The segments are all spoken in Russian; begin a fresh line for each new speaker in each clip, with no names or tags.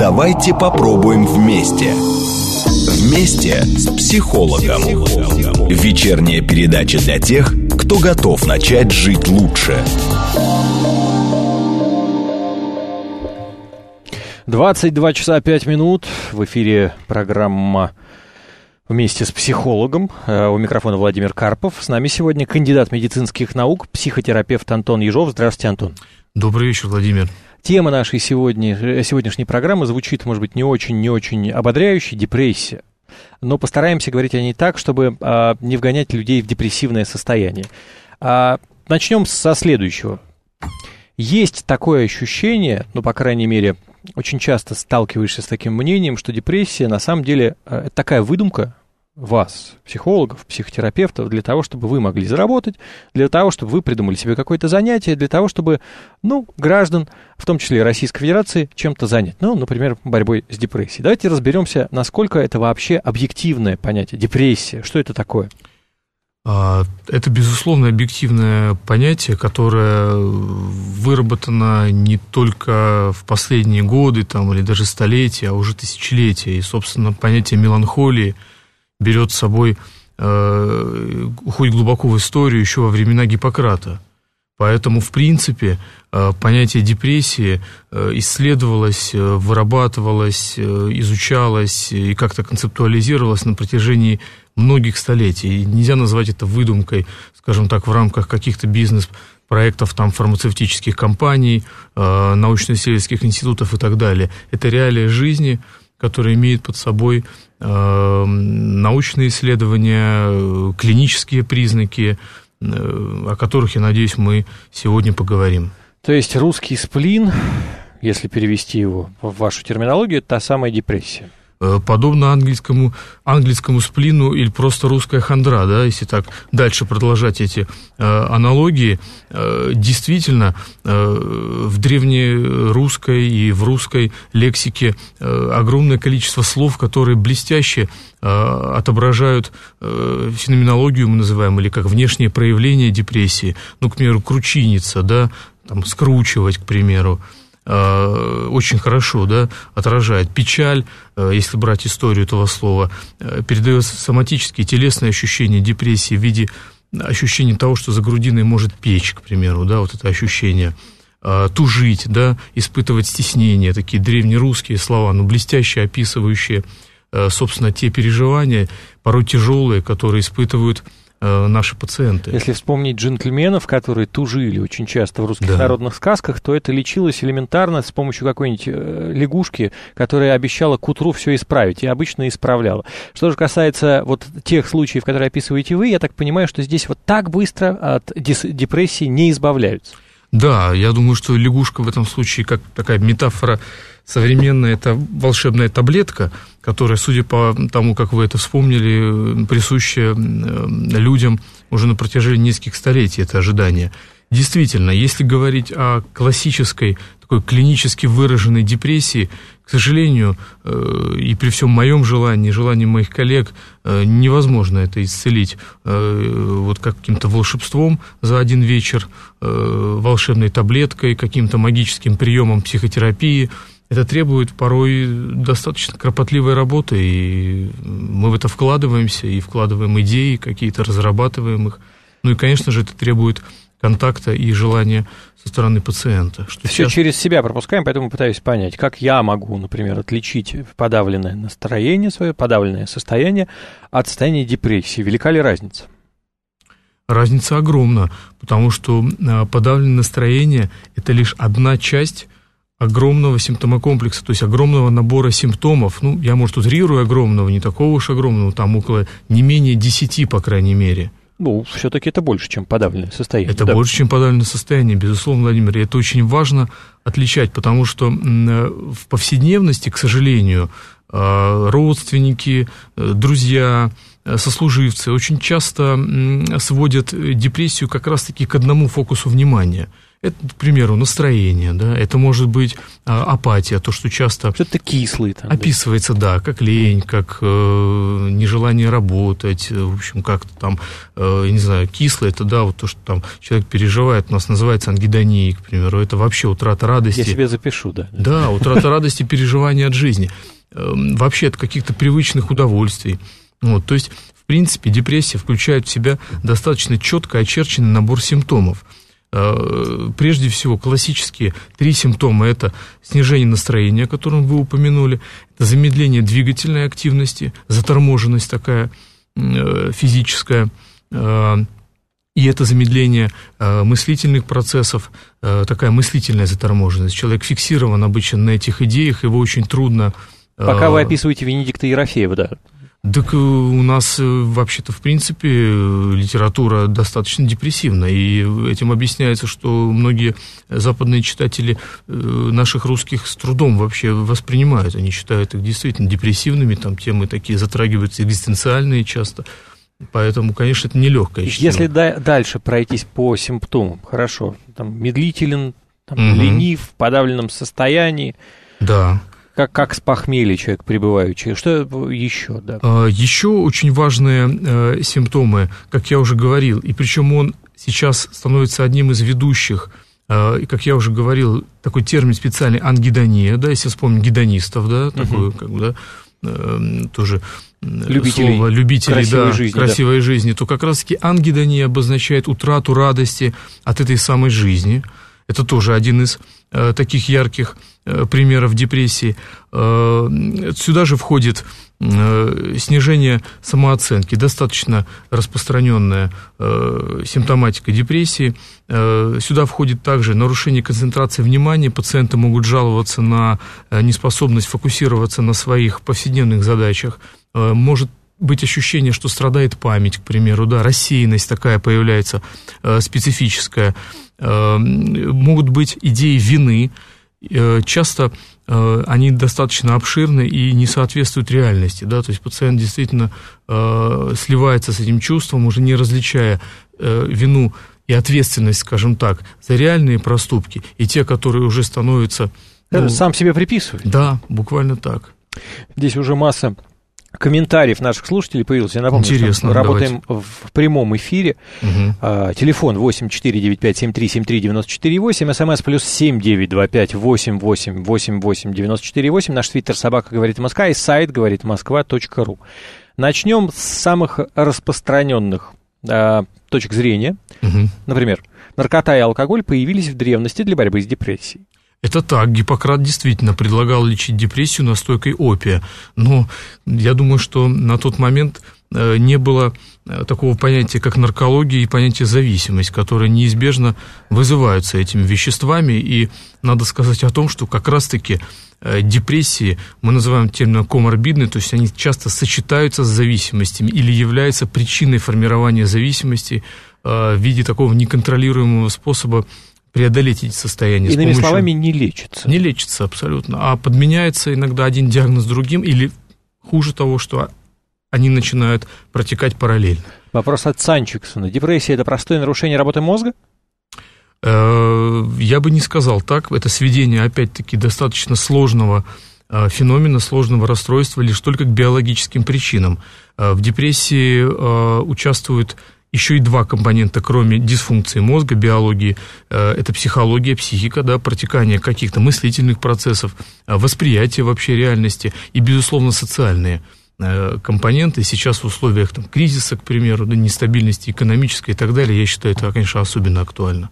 Давайте попробуем вместе. Вместе с психологом. Вечерняя передача для тех, кто готов начать жить лучше.
22 часа 5 минут. В эфире программа вместе с психологом. Э, у микрофона Владимир Карпов. С нами сегодня кандидат медицинских наук, психотерапевт Антон Ежов. Здравствуйте, Антон.
Добрый вечер, Владимир.
Тема нашей сегодня, э, сегодняшней программы звучит, может быть, не очень, не очень ободряюще, депрессия. Но постараемся говорить о ней так, чтобы а, не вгонять людей в депрессивное состояние. А, начнем со следующего. Есть такое ощущение, ну, по крайней мере, очень часто сталкиваешься с таким мнением, что депрессия на самом деле э, это такая выдумка, вас, психологов, психотерапевтов, для того, чтобы вы могли заработать, для того, чтобы вы придумали себе какое-то занятие, для того, чтобы, ну, граждан, в том числе Российской Федерации, чем-то занять. Ну, например, борьбой с депрессией. Давайте разберемся, насколько это вообще объективное понятие, депрессия, что это такое?
А, это, безусловно, объективное понятие, которое выработано не только в последние годы там, или даже столетия, а уже тысячелетия. И, собственно, понятие меланхолии – берет с собой, э, уходит глубоко в историю еще во времена Гиппократа. Поэтому, в принципе, э, понятие депрессии э, исследовалось, вырабатывалось, изучалось и как-то концептуализировалось на протяжении многих столетий. И нельзя назвать это выдумкой, скажем так, в рамках каких-то бизнес-проектов там, фармацевтических компаний, научно-исследовательских институтов и так далее. Это реалия жизни, которая имеет под собой Э, научные исследования, клинические признаки, э, о которых, я надеюсь, мы сегодня поговорим.
То есть русский сплин, если перевести его в вашу терминологию, это та самая депрессия.
Э, подобно английскому, английскому сплину или просто русская хандра, да, если так дальше продолжать эти э, аналогии, э, действительно э, в древнерусской и в русской лексике э, огромное количество слов, которые блестяще э, отображают э, феноменологию, мы называем, или как внешнее проявление депрессии, ну, к примеру, кручиниться, да, там, скручивать, к примеру, Э, очень хорошо да, отражает. Печаль, э, если брать историю этого слова, э, соматические телесные ощущения депрессии в виде ощущения того, что за грудиной может печь, к примеру, да, вот это ощущение тужить, да, испытывать стеснение, такие древнерусские слова, но блестяще описывающие, собственно, те переживания, порой тяжелые, которые испытывают Э, наши пациенты.
Если вспомнить джентльменов, которые тужили очень часто в русских да. народных сказках, то это лечилось элементарно с помощью какой-нибудь э, лягушки, которая обещала к утру все исправить, и обычно исправляла. Что же касается вот тех случаев, которые описываете вы, я так понимаю, что здесь вот так быстро от депрессии не избавляются.
Да, я думаю, что лягушка в этом случае, как такая метафора современная, это волшебная таблетка, которая, судя по тому, как вы это вспомнили, присуща людям уже на протяжении нескольких столетий, это ожидание. Действительно, если говорить о классической, такой клинически выраженной депрессии, к сожалению, э, и при всем моем желании, желании моих коллег, э, невозможно это исцелить э, вот каким-то волшебством за один вечер, волшебной таблеткой, каким-то магическим приемом психотерапии. Это требует порой достаточно кропотливой работы, и мы в это вкладываемся, и вкладываем идеи какие-то, разрабатываем их. Ну и, конечно же, это требует контакта и желания со стороны пациента.
Что Все сейчас... через себя пропускаем, поэтому пытаюсь понять, как я могу, например, отличить подавленное настроение свое, подавленное состояние от состояния депрессии. Велика ли разница?
Разница огромна, потому что а, подавленное настроение – это лишь одна часть огромного симптомокомплекса, то есть огромного набора симптомов. Ну, я, может, утрирую огромного, не такого уж огромного, там около не менее десяти, по крайней мере –
ну, все-таки это больше, чем подавленное состояние.
Это да? больше, чем подавленное состояние, безусловно, Владимир. И это очень важно отличать, потому что в повседневности, к сожалению, а, родственники, э, друзья, э, сослуживцы очень часто сводят депрессию как раз-таки к одному фокусу внимания. Это, к примеру, настроение, да, это может быть а, апатия, то, что часто...
Что-то кислый там.
Описывается, да, да как лень, как э, нежелание работать, в общем, как-то там, э, не знаю, кислое, это, да, вот то, что там человек переживает, у нас называется ангидонией, к примеру, это вообще утрата радости. Я
себе запишу, да.
Да, утрата радости, переживания от жизни. Эм, вообще от каких-то привычных удовольствий. Вот, то есть, в принципе, депрессия включает в себя достаточно четко очерченный набор симптомов – Э, прежде всего, классические три симптома – это снижение настроения, о котором вы упомянули, это замедление двигательной активности, заторможенность такая э, физическая, э, и это замедление мыслительных процессов, такая мыслительная заторможенность. Человек фиксирован обычно на этих идеях, его очень трудно...
Пока вы описываете Венедикта Ерофеева, да.
Так э, у нас э, вообще-то, в принципе, литература достаточно депрессивна, и этим объясняется, что многие западные читатели э, наших русских с трудом вообще воспринимают, они считают их действительно депрессивными, там темы такие затрагиваются экзистенциальные часто, Поэтому, конечно, это нелегкое
чтение. Если да, дальше пройтись по симптомам, хорошо, там медлителен, там, угу. ленив, в подавленном состоянии.
Да
как, как с похмелья человек пребывающий. Что еще? Да?
А, еще очень важные э, симптомы, как я уже говорил, и причем он сейчас становится одним из ведущих э, и, как я уже говорил, такой термин специальный ангидония, да, если вспомнить гедонистов, да, такой, угу. как бы, да, э, тоже
любителей,
слово любителей
красивой,
да,
жизни,
красивой да. жизни, то как раз-таки ангидония обозначает утрату радости от этой самой жизни. Это тоже один из э, таких ярких примеров депрессии. Э, сюда же входит э, снижение самооценки, достаточно распространенная симптоматика депрессии. Сюда входит также нарушение концентрации внимания. Пациенты могут жаловаться на неспособность фокусироваться на своих повседневных задачах. Может быть ощущение, что страдает память, к примеру, да, рассеянность такая появляется специфическая. Могут быть идеи вины, Э, часто э, они достаточно обширны и не соответствуют реальности, да, то есть пациент действительно э, сливается с этим чувством, уже не различая вину и ответственность, скажем так, за реальные проступки и те, которые уже становятся...
Ну, Сам себе приписывает.
Да, буквально так.
Здесь уже масса комментариев наших слушателей появился. Я напомню, Интересно, что мы работаем давайте. в прямом эфире. Угу. Телефон 8495-7373-94-8, смс плюс 7925-8888-94-8, наш твиттер собака говорит Москва и сайт говорит москва.ру. Начнем с самых распространенных а, точек зрения. Угу. Например, наркота и алкоголь появились в древности для борьбы с депрессией.
Это так, Гиппократ действительно предлагал лечить депрессию настойкой опия, но я думаю, что на тот момент э, не было э, такого понятия, как наркология и понятие зависимость, которые неизбежно вызываются этими веществами, и надо сказать о том, что как раз-таки э, депрессии мы называем термином коморбидные, то есть они часто сочетаются с зависимостями или являются причиной формирования зависимости в виде такого неконтролируемого способа преодолеть эти состояния.
Иными помощью... словами, не лечится.
Не лечится абсолютно, а подменяется иногда один диагноз другим, или хуже того, что они начинают протекать параллельно.
Вопрос от Санчиксона. Депрессия – это простое нарушение работы мозга?
Э, я бы не сказал так. Это сведение, опять-таки, достаточно сложного э, феномена, сложного расстройства лишь только к биологическим причинам. Э, в депрессии участвуют еще и два компонента, кроме дисфункции мозга, биологии, э, это психология, психика, да, протекание каких-то мыслительных процессов, э, восприятие вообще реальности и, безусловно, социальные э, компоненты. Сейчас в условиях там, кризиса, к примеру, да, нестабильности экономической и так далее, я считаю, это, конечно, особенно актуально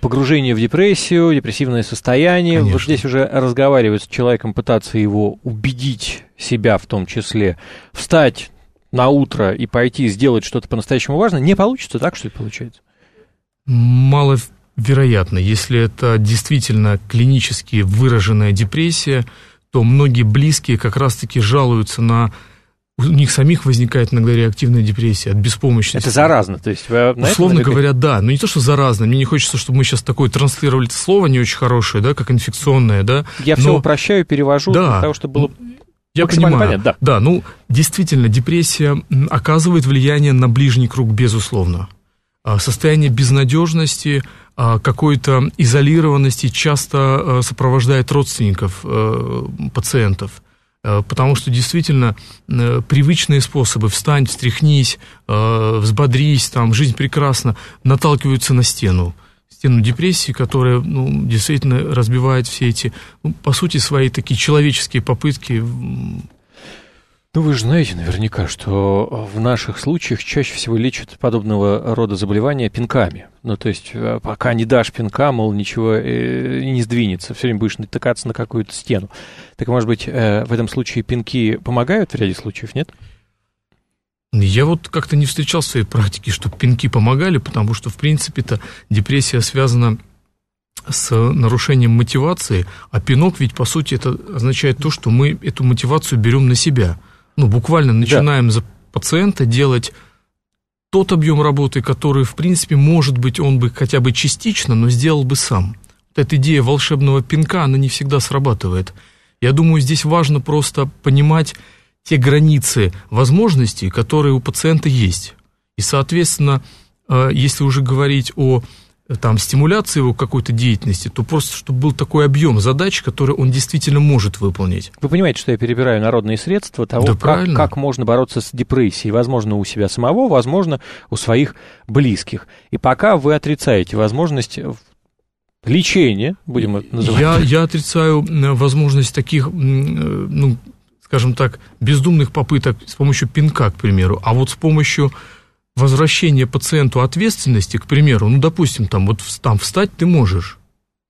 погружение в депрессию, депрессивное состояние. Конечно. Вот здесь уже разговаривать с человеком, пытаться его убедить себя в том числе, встать на утро и пойти сделать что-то по-настоящему важное, не получится так, что это получается?
Маловероятно. Если это действительно клинически выраженная депрессия, то многие близкие как раз-таки жалуются на у них самих возникает иногда реактивная депрессия от беспомощности.
Это заразно, то есть
вы Условно говоря, да. Но не то, что заразно. Мне не хочется, чтобы мы сейчас такое транслировали слово не очень хорошее, да, как инфекционное, да.
Я но... все упрощаю, перевожу да. для того, чтобы было
я понимаю. Понятно, да. да, ну, действительно, депрессия оказывает влияние на ближний круг, безусловно. А, состояние безнадежности, а, какой-то изолированности часто сопровождает родственников пациентов. Потому что действительно привычные способы встань, встряхнись, взбодрись, там, жизнь прекрасна, наталкиваются на стену стену депрессии, которая ну, действительно разбивает все эти, ну, по сути, свои такие человеческие попытки
ну, вы же знаете наверняка, что в наших случаях чаще всего лечат подобного рода заболевания пинками. Ну, то есть, э, пока не дашь пинка, мол, ничего э, не сдвинется, все время будешь натыкаться на какую-то стену. Так, может быть, э, в этом случае пинки помогают в ряде случаев, нет?
Я вот как-то не встречал в своей практике, что пинки помогали, потому что, в принципе-то, депрессия связана с нарушением мотивации, а пинок ведь, по сути, это означает то, что мы эту мотивацию берем на себя – ну, буквально начинаем да. за пациента делать тот объем работы, который, в принципе, может быть, он бы хотя бы частично, но сделал бы сам. Вот эта идея волшебного пинка, она не всегда срабатывает. Я думаю, здесь важно просто понимать те границы возможностей, которые у пациента есть. И, соответственно, э, если уже говорить о там, стимуляции его какой-то деятельности, то просто, чтобы был такой объем задач, который он действительно может выполнить.
Вы понимаете, что я перебираю народные средства того, да, как, как можно бороться с депрессией. Возможно, у себя самого, возможно, у своих близких. И пока вы отрицаете возможность лечения, будем это называть.
Я, я отрицаю возможность таких, ну, скажем так, бездумных попыток с помощью пинка, к примеру, а вот с помощью возвращение пациенту ответственности, к примеру, ну, допустим, там вот там встать ты можешь.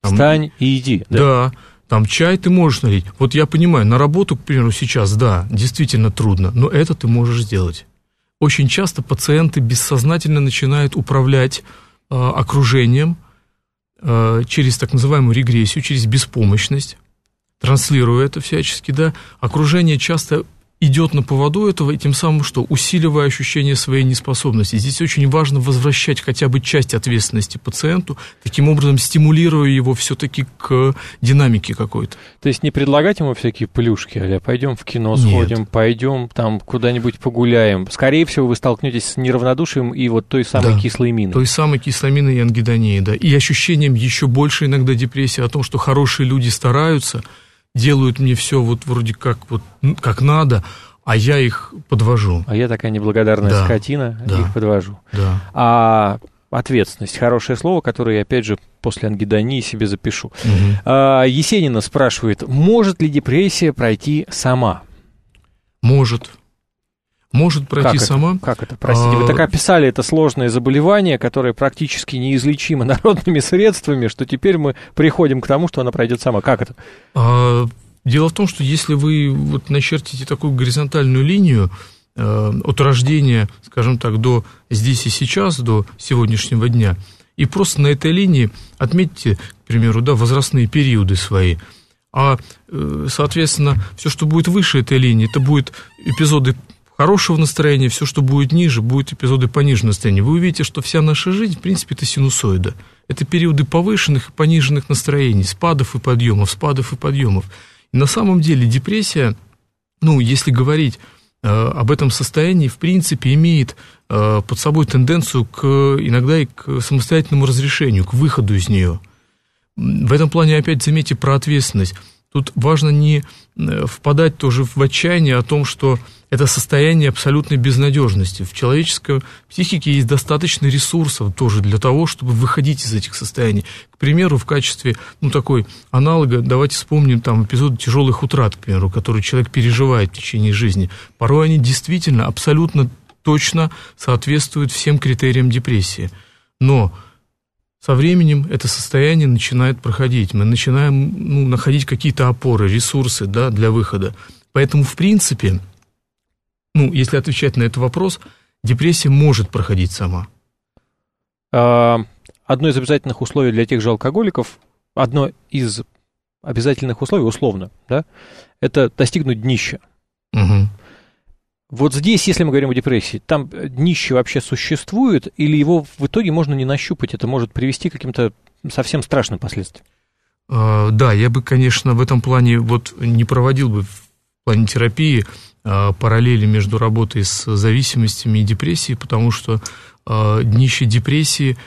Там, Встань и иди.
Да? да, там чай ты можешь налить. Вот я понимаю, на работу, к примеру, сейчас, да, действительно трудно, но это ты можешь сделать. Очень часто пациенты бессознательно начинают управлять э, окружением э, через так называемую регрессию, через беспомощность, транслируя это всячески, да. Окружение часто идет на поводу этого, и тем самым что? Усиливая ощущение своей неспособности. Здесь очень важно возвращать хотя бы часть ответственности пациенту, таким образом стимулируя его все-таки к динамике какой-то.
То есть не предлагать ему всякие плюшки, а пойдем в кино сходим, Нет. пойдем там куда-нибудь погуляем. Скорее всего, вы столкнетесь с неравнодушием и вот той самой да, кислой миной.
Той самой кислой миной и ангидонией, да. И ощущением еще больше иногда депрессии о том, что хорошие люди стараются – делают мне все вот вроде как вот как надо, а я их подвожу.
А я такая неблагодарная да, скотина, да, их подвожу.
Да.
А ответственность, хорошее слово, которое я, опять же, после ангидонии себе запишу. Угу. А, Есенина спрашивает, может ли депрессия пройти сама?
Может может пройти
как
сама.
Это? Как это? Простите, а... вы так описали это сложное заболевание, которое практически неизлечимо народными средствами, что теперь мы приходим к тому, что она пройдет сама. Как это?
А... Дело в том, что если вы вот начертите такую горизонтальную линию э, от рождения, скажем так, до здесь и сейчас, до сегодняшнего дня, и просто на этой линии отметьте, к примеру, да, возрастные периоды свои, а, э, соответственно, все, что будет выше этой линии, это будут эпизоды хорошего настроения, все, что будет ниже, будет эпизоды пониженного настроения. Вы увидите, что вся наша жизнь, в принципе, это синусоида. Это периоды повышенных и пониженных настроений, спадов и подъемов, спадов и подъемов. И на самом деле депрессия, ну, если говорить э, об этом состоянии, в принципе, имеет э, под собой тенденцию к, иногда и к самостоятельному разрешению, к выходу из нее. В этом плане опять заметьте про ответственность. Тут важно не э, впадать тоже в отчаяние о том, что это состояние абсолютной безнадежности. В человеческой психике есть достаточно ресурсов тоже для того, чтобы выходить из этих состояний. К примеру, в качестве, ну, такой аналога, давайте вспомним там эпизод тяжелых утрат, к примеру, который человек переживает в течение жизни. Порой они действительно абсолютно точно соответствуют всем критериям депрессии. Но со временем это состояние начинает проходить. Мы начинаем ну, находить какие-то опоры, ресурсы да, для выхода. Поэтому, в принципе, ну, если отвечать на этот вопрос, депрессия может проходить сама.
А, одно из обязательных условий для тех же алкоголиков, одно из обязательных условий, условно, да, это достигнуть днища. Угу. Вот здесь, если мы говорим о депрессии, там днище вообще существует, или его в итоге можно не нащупать, это может привести к каким-то совсем страшным последствиям?
А, да, я бы, конечно, в этом плане вот не проводил бы в плане терапии параллели между работой с зависимостями и депрессией, потому что а, днище депрессии,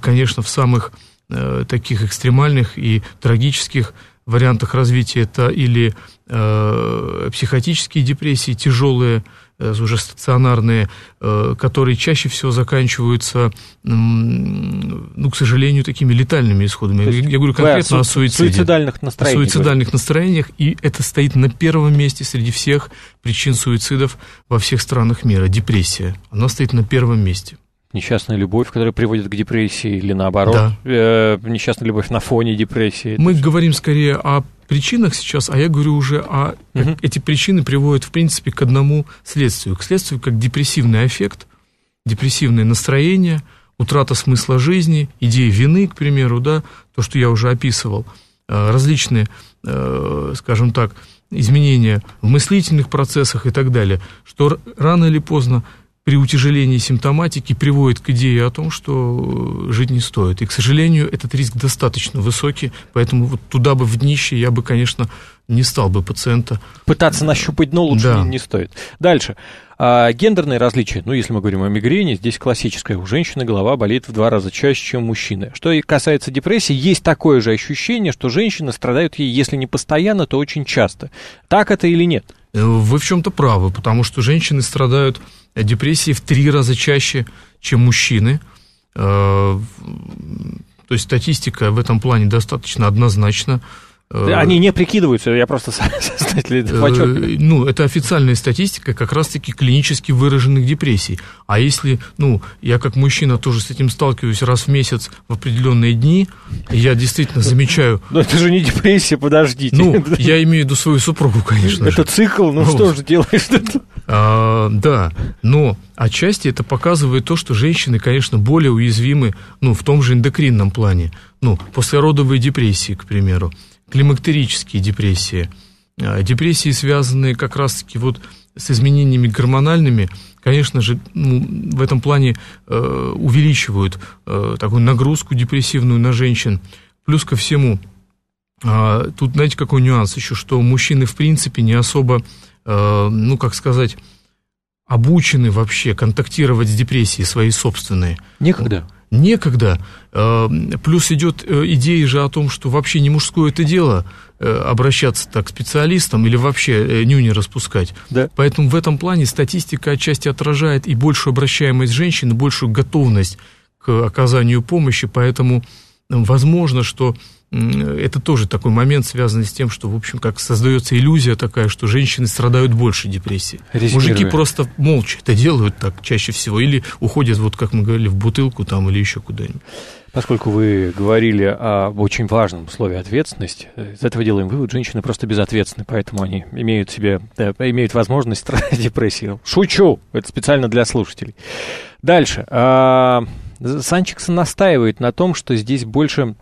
конечно, в самых э, таких экстремальных и трагических вариантах развития. Это или э, психотические депрессии, тяжелые, Э, уже стационарные, э, которые чаще всего заканчиваются, ну, к сожалению, такими летальными исходами. Я говорю конкретно да, о суициде.
Суицидальных настроениях.
О суицидальных настроениях, и это стоит на первом месте среди всех причин суицидов во всех странах мира. Депрессия. Она стоит на первом месте
несчастная любовь, которая приводит к депрессии, или наоборот, да. э, несчастная любовь на фоне депрессии.
Мы говорим скорее о причинах сейчас, а я говорю уже о... Угу. Эти причины приводят, в принципе, к одному следствию. К следствию как депрессивный эффект, депрессивное настроение, утрата смысла жизни, идея вины, к примеру, да, то, что я уже описывал, э, различные, э, скажем так, изменения в мыслительных процессах и так далее, что рано или поздно при утяжелении симптоматики приводит к идее о том, что жить не стоит. И, к сожалению, этот риск достаточно высокий, поэтому вот туда бы в днище я бы, конечно, не стал бы пациента.
Пытаться нащупать дно лучше да. не, не стоит. Дальше. А, гендерные различия, ну, если мы говорим о мигрени, здесь классическое. У женщины голова болит в два раза чаще, чем у мужчины. Что касается депрессии, есть такое же ощущение, что женщины страдают ей, если не постоянно, то очень часто. Так это или нет?
Э, вы в чем-то правы, потому что женщины страдают депрессией в три раза чаще, чем мужчины. Э, то есть статистика в этом плане достаточно однозначна.
Э, Они не прикидываются, я просто
э, Ну, это официальная статистика как раз-таки клинически выраженных депрессий. А если, ну, я как мужчина тоже с этим сталкиваюсь раз в месяц в определенные дни, я действительно замечаю...
Но это же не депрессия, подождите.
Ну, я имею в виду свою супругу, конечно
Это же. цикл, ну вот. что же делаешь?
А, да, но отчасти это показывает то, что женщины, конечно, более уязвимы, ну, в том же эндокринном плане. Ну, послеродовые депрессии, к примеру климактерические депрессии, а, депрессии, связанные как раз-таки вот с изменениями гормональными, конечно же, ну, в этом плане э, увеличивают э, такую нагрузку депрессивную на женщин. Плюс ко всему, тут, знаете, какой нюанс еще, что мужчины, в принципе, не особо, э, ну, как сказать, обучены вообще контактировать с депрессией своей собственной.
Некогда
некогда. Э, плюс идет э, идея же о том, что вообще не мужское это дело обращаться так к специалистам или вообще нюни распускать. Да. Поэтому в этом плане статистика отчасти отражает и большую обращаемость женщин, и большую готовность к оказанию помощи, поэтому возможно, что это тоже такой момент, связанный с тем, что, в общем, как создается иллюзия такая, что женщины страдают больше депрессии. Мужики просто молча это делают так чаще всего, или уходят, вот как мы говорили, в бутылку там или еще куда-нибудь.
Поскольку вы говорили об очень важном слове ответственность, из этого делаем вывод, женщины просто безответственны, поэтому они имеют себе, да, имеют возможность страдать депрессией. Шучу, это специально для слушателей. Дальше. А, Санчиксон настаивает на том, что здесь больше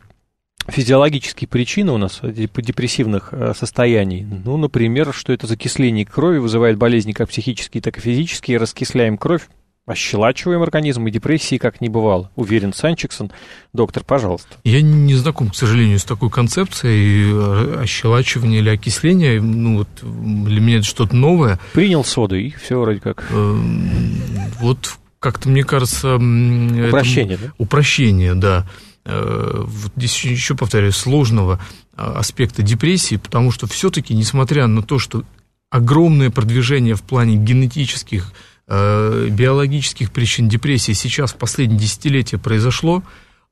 физиологические причины у нас депрессивных э, состояний. Ну, например, что это закисление крови вызывает болезни как психические, так и физические. Раскисляем кровь, ощелачиваем организм, и депрессии как не бывало. Уверен Санчиксон. Доктор, пожалуйста.
Я не знаком, к сожалению, с такой концепцией э, ощелачивания или окисления. Ну, вот для меня это что-то новое.
Принял соду, и все вроде как.
Вот как-то, мне кажется...
Упрощение, это, да?
Упрощение, да. Э, здесь еще повторяю, сложного а, аспекта депрессии, потому что все-таки, несмотря на то, что огромное продвижение в плане генетических, э, биологических причин депрессии сейчас в последние десятилетия произошло,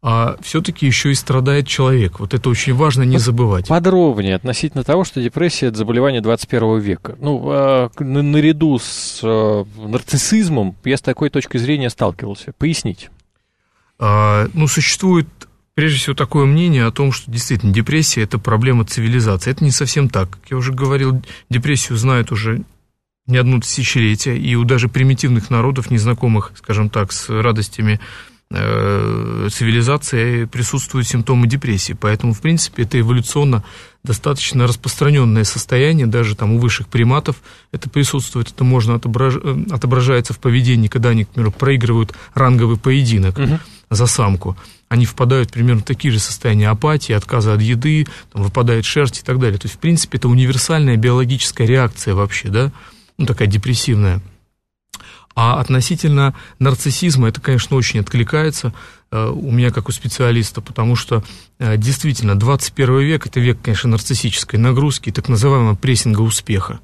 а все-таки еще и страдает человек. Вот это очень важно не забывать.
Подробнее относительно того, что депрессия – это заболевание 21 века. Ну, э, наряду с нарциссизмом я с такой точки зрения сталкивался. Поясните.
А, ну, существует прежде всего такое мнение о том, что действительно депрессия – это проблема цивилизации. Это не совсем так. Как я уже говорил, депрессию знают уже не одно тысячелетие, и у даже примитивных народов, незнакомых, скажем так, с радостями э, цивилизации, присутствуют симптомы депрессии. Поэтому, в принципе, это эволюционно достаточно распространенное состояние, даже там у высших приматов это присутствует, это можно отображ... Э, отображается в поведении, когда они, к примеру, проигрывают ранговый поединок. Угу за самку, они впадают примерно в такие же состояния апатии, отказа от еды, там выпадает шерсть и так далее. То есть, в принципе, это универсальная биологическая реакция вообще, да, ну, такая депрессивная. А относительно нарциссизма, это, конечно, очень откликается э, у меня как у специалиста, потому что э, действительно 21 век – это век, конечно, нарциссической нагрузки, так называемого прессинга успеха.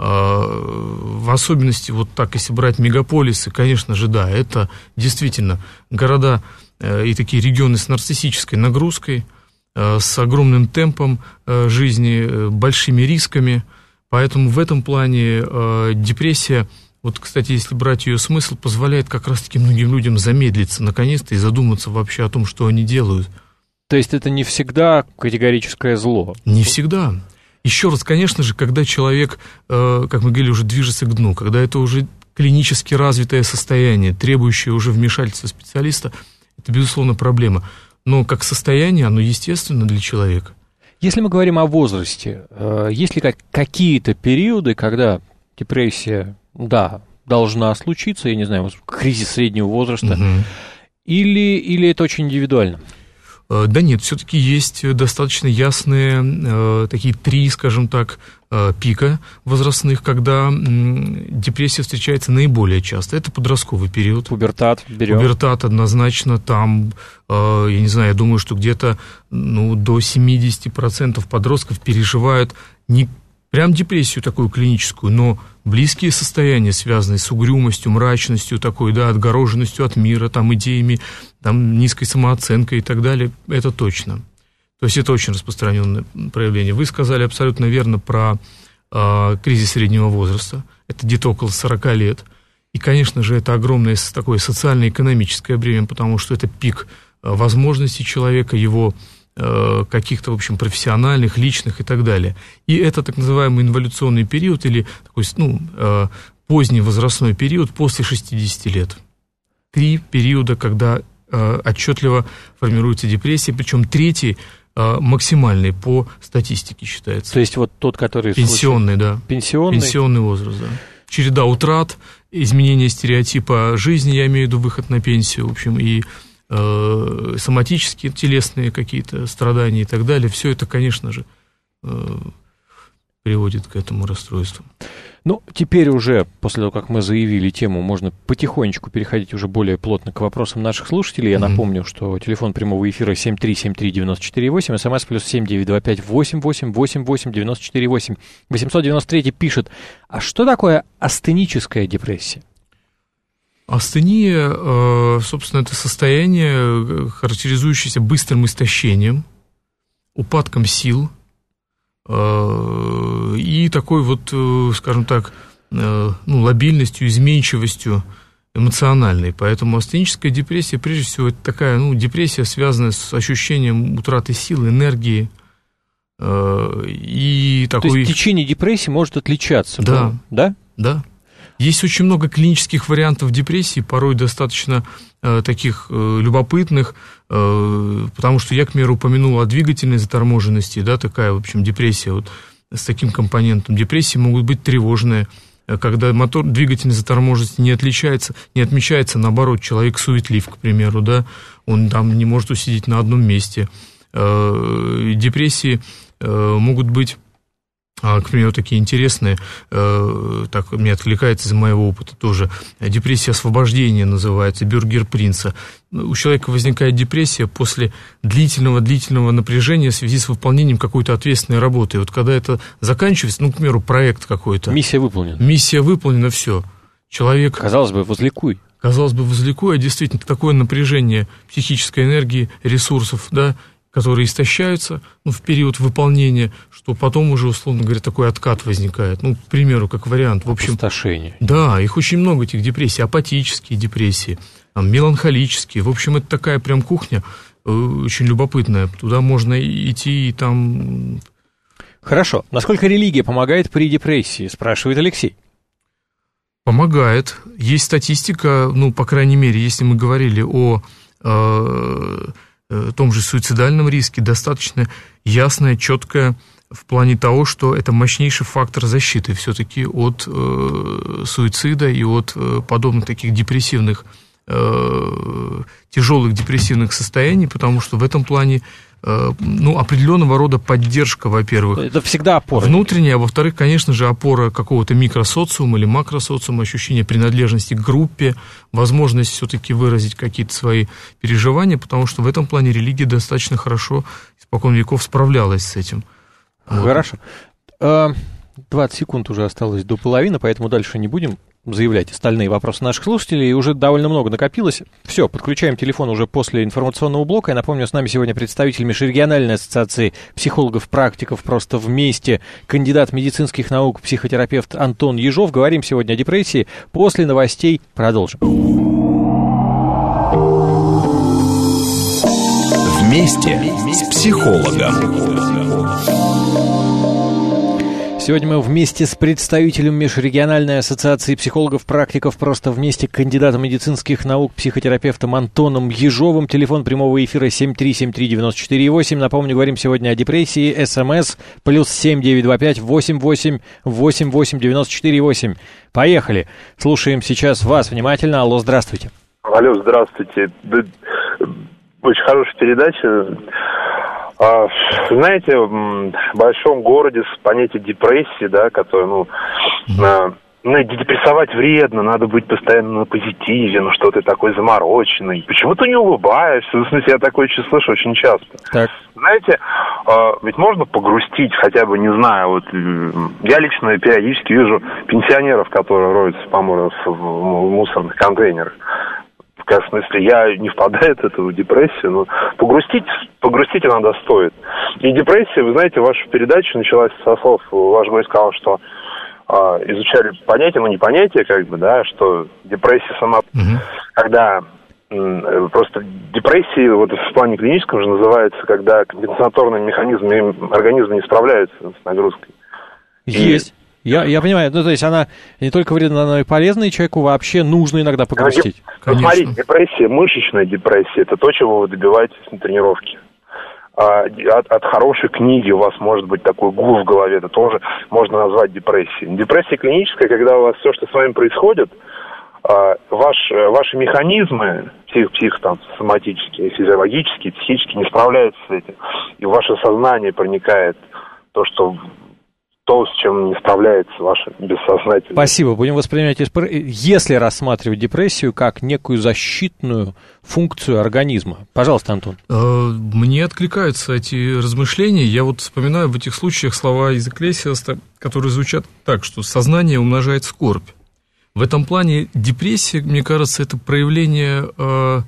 Э, в особенности, вот так, если брать мегаполисы, конечно же, да, это действительно города и такие регионы с нарциссической нагрузкой, с огромным темпом жизни, большими рисками. Поэтому в этом плане депрессия – вот, кстати, если брать ее смысл, позволяет как раз-таки многим людям замедлиться наконец-то и задуматься вообще о том, что они делают.
То есть это не всегда категорическое зло?
Не всегда. Еще раз, конечно же, когда человек, э, как мы говорили, уже движется к дну, когда это уже клинически развитое состояние, требующее уже вмешательства специалиста, это, безусловно, проблема. Но как состояние, оно естественно для человека.
Если мы говорим о возрасте, э, есть ли какие-то периоды, когда депрессия да, должна случиться, я не знаю, кризис среднего возраста, угу. или, или это очень индивидуально?
Э, да нет, все-таки есть достаточно ясные э, такие три, скажем так, пика возрастных, когда э, депрессия встречается наиболее часто. Это подростковый период.
Пубертат берем.
Пубертат однозначно там, э, я не знаю, я думаю, что где-то ну, до 70% подростков переживают не прям депрессию такую клиническую, но близкие состояния, связанные с угрюмостью, мрачностью такой, да, отгороженностью от мира, там, идеями, там, низкой самооценкой и так далее, это точно. То есть это очень распространенное проявление. Вы сказали абсолютно верно про э, кризис среднего возраста. Это где-то около 40 лет. И, конечно же, это огромное такое социально-экономическое бремя, потому что это пик э, возможностей человека, его Э, каких-то, в общем, профессиональных, личных и так далее. И это так называемый инволюционный период или такой, ну, поздний возрастной период после 60 лет. Три периода, когда отчетливо формируется депрессия, причем третий максимальный по статистике считается.
То есть вот тот, который...
Пенсионный, да.
Пенсионный?
Пенсионный возраст, да. Череда утрат, изменение стереотипа жизни, я имею в виду выход на пенсию, в общем, и э, соматические, телесные какие-то страдания и так далее, все это, конечно же, э, приводит к этому расстройству.
Ну, теперь уже, после того, как мы заявили тему, можно потихонечку переходить уже более плотно к вопросам наших слушателей. Я mm-hmm. напомню, что телефон прямого эфира 7373948, смс плюс 7925888894 893 пишет, а что такое астеническая депрессия?
Астения, э, собственно, это состояние, э, характеризующееся быстрым истощением, упадком сил и такой вот, скажем так, ну, лобильностью, изменчивостью эмоциональной. Поэтому астеническая депрессия, прежде всего, это такая ну, депрессия, связанная с ощущением утраты сил, энергии. И такой...
То есть течение депрессии может отличаться,
да?
Да.
Да. Есть очень много клинических вариантов депрессии, порой достаточно э, таких э, любопытных, э, потому что я, к примеру, упомянул о двигательной заторможенности, да, такая, в общем, депрессия вот с таким компонентом. Депрессии могут быть тревожные, э, когда мотор двигательной заторможенности не отличается, не отмечается, наоборот, человек суетлив, к примеру, да, он там не может усидеть на одном месте. Э, депрессии э, могут быть к примеру, такие интересные, э, так мне отвлекается из моего опыта тоже, депрессия освобождения называется, бюргер принца. У человека возникает депрессия после длительного-длительного напряжения в связи с выполнением какой-то ответственной работы. И вот когда это заканчивается, ну, к примеру, проект какой-то.
Миссия выполнена.
Миссия выполнена, все. Человек...
Казалось бы, возликуй.
Казалось бы, возликуй, а действительно такое напряжение психической энергии, ресурсов, да, которые истощаются ну, в период выполнения, что потом уже, условно говоря, такой откат возникает. Ну, к примеру, как вариант. В общем,
Опустошение.
Да, их очень много, этих депрессий. Апатические депрессии, там, меланхолические. В общем, это такая прям кухня э, очень любопытная. Туда можно идти и там...
Хорошо. Насколько религия помогает при депрессии, спрашивает Алексей.
Помогает. Есть статистика, ну, по крайней мере, если мы говорили о э, Э, том же суицидальном риске достаточно ясная, четкая в плане того, что это мощнейший фактор защиты все-таки от э, суицида и от э, подобных таких депрессивных, э, тяжелых депрессивных состояний, потому что в этом плане э, ну, определенного рода поддержка, во-первых.
Это всегда опора.
Внутренняя, а во-вторых, конечно же, опора какого-то микросоциума или макросоциума, ощущение принадлежности к группе, возможность все-таки выразить какие-то свои переживания, потому что в этом плане религия достаточно хорошо, испокон веков справлялась с этим.
Хорошо. Вот. 20 секунд уже осталось до половины, поэтому дальше не будем заявлять остальные вопросы наших слушателей. Уже довольно много накопилось. Все, подключаем телефон уже после информационного блока. Я напомню, с нами сегодня представитель Межрегиональной ассоциации психологов-практиков «Просто вместе», кандидат медицинских наук, психотерапевт Антон Ежов. Говорим сегодня о депрессии. После новостей продолжим.
Вместе с психологом.
Сегодня мы вместе с представителем Межрегиональной ассоциации психологов-практиков «Просто вместе» кандидатом медицинских наук, психотерапевтом Антоном Ежовым. Телефон прямого эфира 7373948. Напомню, говорим сегодня о депрессии. СМС плюс 7925 88 88 94 8. Поехали. Слушаем сейчас вас внимательно. Алло, здравствуйте.
Алло, здравствуйте. Очень хорошая передача. А, знаете, в большом городе с понятием депрессии, да, которое, ну, mm ну, депрессовать вредно, надо быть постоянно на позитиве, ну что ты такой замороченный. Почему ты не улыбаешься? В смысле, я такое очень слышу очень часто.
Так.
Знаете, а, ведь можно погрустить хотя бы, не знаю, вот я лично периодически вижу пенсионеров, которые роются, по-моему, в мусорных контейнерах в смысле, я не впадаю в эту депрессию, но погрустить, погрустить иногда стоит. И депрессия, вы знаете, ваша передача началась со слов, ваш гость сказал, что а, изучали понятие, но не понятие, как бы, да, что депрессия сама, угу. когда просто депрессии вот в плане клиническом же называется, когда компенсаторные механизмы организма не справляются с нагрузкой.
Есть. Я, я понимаю, ну то есть она не только вредна, но и полезна, и человеку вообще нужно иногда погрустить.
Смотрите, депрессия, мышечная депрессия, это то, чего вы добиваетесь на тренировке. А, от, от хорошей книги у вас может быть такой гул в голове, это тоже можно назвать депрессией. Депрессия клиническая, когда у вас все, что с вами происходит, а, ваш, ваши механизмы псих, псих там, соматические, физиологические, психические не справляются с этим. И в ваше сознание проникает то, что то, с чем не справляется ваше бессознательное.
Спасибо. Будем воспринимать, если рассматривать депрессию как некую защитную функцию организма. Пожалуйста, Антон. Э,
мне откликаются эти размышления. Я вот вспоминаю в этих случаях слова из Экклесиаста, которые звучат так, что сознание умножает скорбь. В этом плане депрессия, мне кажется, это проявление э,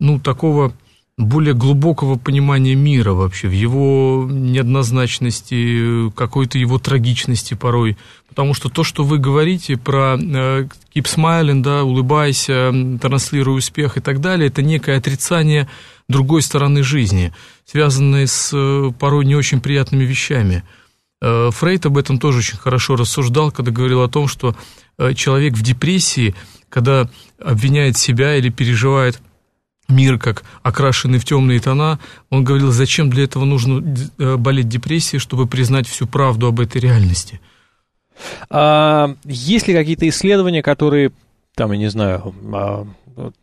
ну, такого более глубокого понимания мира вообще, в его неоднозначности, какой-то его трагичности порой. Потому что то, что вы говорите про э, keep smiling, да, улыбайся, транслируй успех и так далее, это некое отрицание другой стороны жизни, связанное с э, порой не очень приятными вещами. Э, Фрейд об этом тоже очень хорошо рассуждал, когда говорил о том, что человек в депрессии, когда обвиняет себя или переживает мир как окрашенный в темные тона, он говорил, зачем для этого нужно э, болеть депрессией, чтобы признать всю правду об этой реальности.
А, есть ли какие-то исследования, которые, там, я не знаю, а,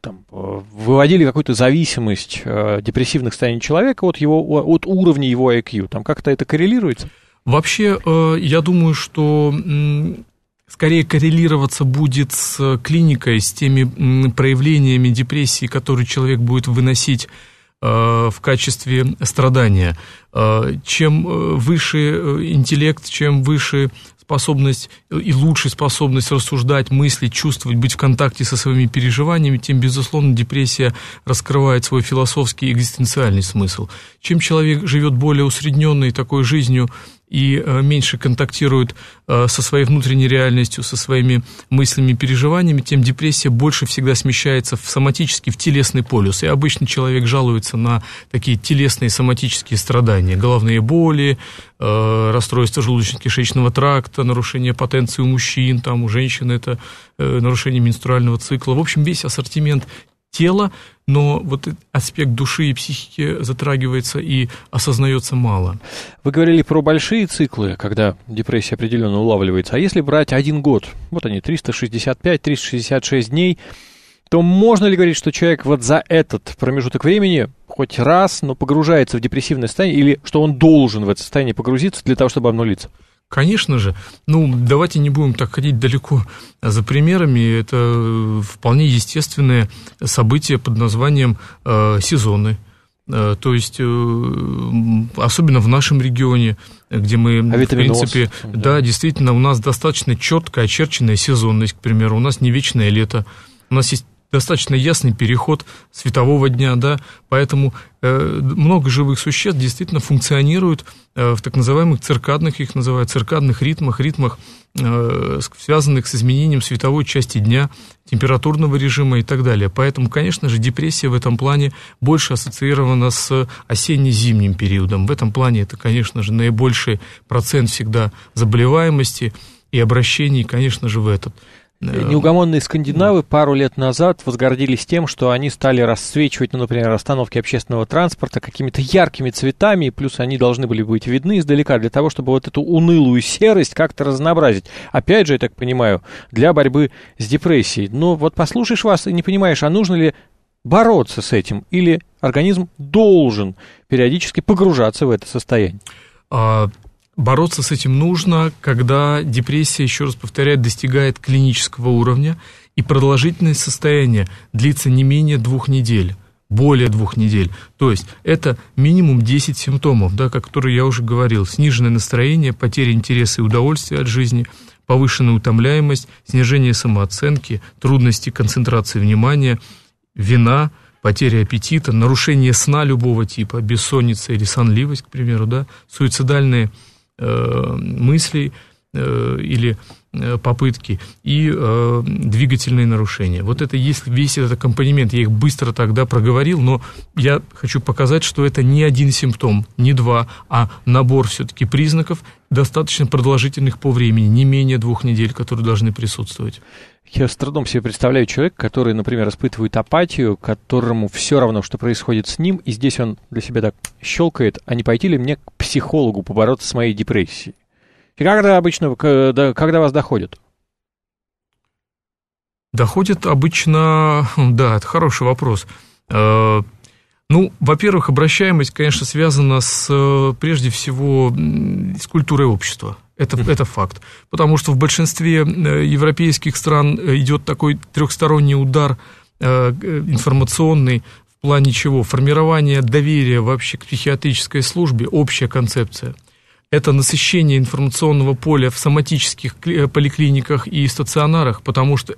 там, выводили какую-то зависимость а, депрессивных состояний человека от, его, от уровня его IQ? Там как-то это коррелируется?
Вообще, э, я думаю, что скорее коррелироваться будет с клиникой, с теми проявлениями депрессии, которые человек будет выносить э, в качестве страдания. Э, чем э, выше интеллект, чем выше способность и лучшая способность рассуждать, мыслить, чувствовать, быть в контакте со своими переживаниями, тем, безусловно, депрессия раскрывает свой философский экзистенциальный смысл. Чем человек живет более усредненной такой жизнью, и э, меньше контактируют э, со своей внутренней реальностью, со своими мыслями, переживаниями, тем депрессия больше всегда смещается в соматический, в телесный полюс. И обычно человек жалуется на такие телесные соматические страдания, головные боли, э, расстройство желудочно-кишечного тракта, нарушение потенции у мужчин, там у женщин это нарушение менструального цикла. В общем, весь ассортимент тела, но вот аспект души и психики затрагивается и осознается мало.
Вы говорили про большие циклы, когда депрессия определенно улавливается. А если брать один год, вот они, 365-366 дней, то можно ли говорить, что человек вот за этот промежуток времени хоть раз, но погружается в депрессивное состояние, или что он должен в это состояние погрузиться для того, чтобы обнулиться?
Конечно же. Ну, давайте не будем так ходить далеко за примерами. Это вполне естественное событие под названием э, сезоны. Э, то есть, э, особенно в нашем регионе, где мы, а в принципе, да. да, действительно, у нас достаточно четко очерченная сезонность, к примеру, у нас не вечное лето, у нас есть достаточно ясный переход светового дня, да, поэтому э, много живых существ действительно функционируют э, в так называемых циркадных, их называют циркадных ритмах, ритмах, э, связанных с изменением световой части дня, температурного режима и так далее. Поэтому, конечно же, депрессия в этом плане больше ассоциирована с осенне-зимним периодом. В этом плане это, конечно же, наибольший процент всегда заболеваемости и обращений, конечно же, в этот.
Неугомонные скандинавы пару лет назад возгордились тем, что они стали расцвечивать, ну, например, остановки общественного транспорта какими-то яркими цветами, и плюс они должны были быть видны издалека для того, чтобы вот эту унылую серость как-то разнообразить. Опять же, я так понимаю, для борьбы с депрессией. Но вот послушаешь вас и не понимаешь, а нужно ли бороться с этим, или организм должен периодически погружаться в это состояние?
Бороться с этим нужно, когда депрессия, еще раз повторяю, достигает клинического уровня, и продолжительность состояния длится не менее двух недель более двух недель. То есть это минимум 10 симптомов, да, о которых я уже говорил. Сниженное настроение, потеря интереса и удовольствия от жизни, повышенная утомляемость, снижение самооценки, трудности концентрации внимания, вина, потеря аппетита, нарушение сна любого типа, бессонница или сонливость, к примеру, да, суицидальные мыслей э, или э, попытки и э, двигательные нарушения. Вот это есть весь этот аккомпанемент. Я их быстро тогда проговорил, но я хочу показать, что это не один симптом, не два, а набор все-таки признаков, достаточно продолжительных по времени, не менее двух недель, которые должны присутствовать.
Я с трудом себе представляю человека, который, например, испытывает апатию, которому все равно, что происходит с ним, и здесь он для себя так щелкает, а не пойти ли мне к психологу побороться с моей депрессией? И когда обычно, когда вас доходит?
Доходит обычно, да, это хороший вопрос. Э, ну, во-первых, обращаемость, конечно, связана с, прежде всего, с культурой общества. Это, это факт. Потому что в большинстве э, европейских стран э, идет такой трехсторонний удар э, информационный в плане чего? Формирование доверия вообще к психиатрической службе, общая концепция. Это насыщение информационного поля в соматических поликлиниках и стационарах, потому что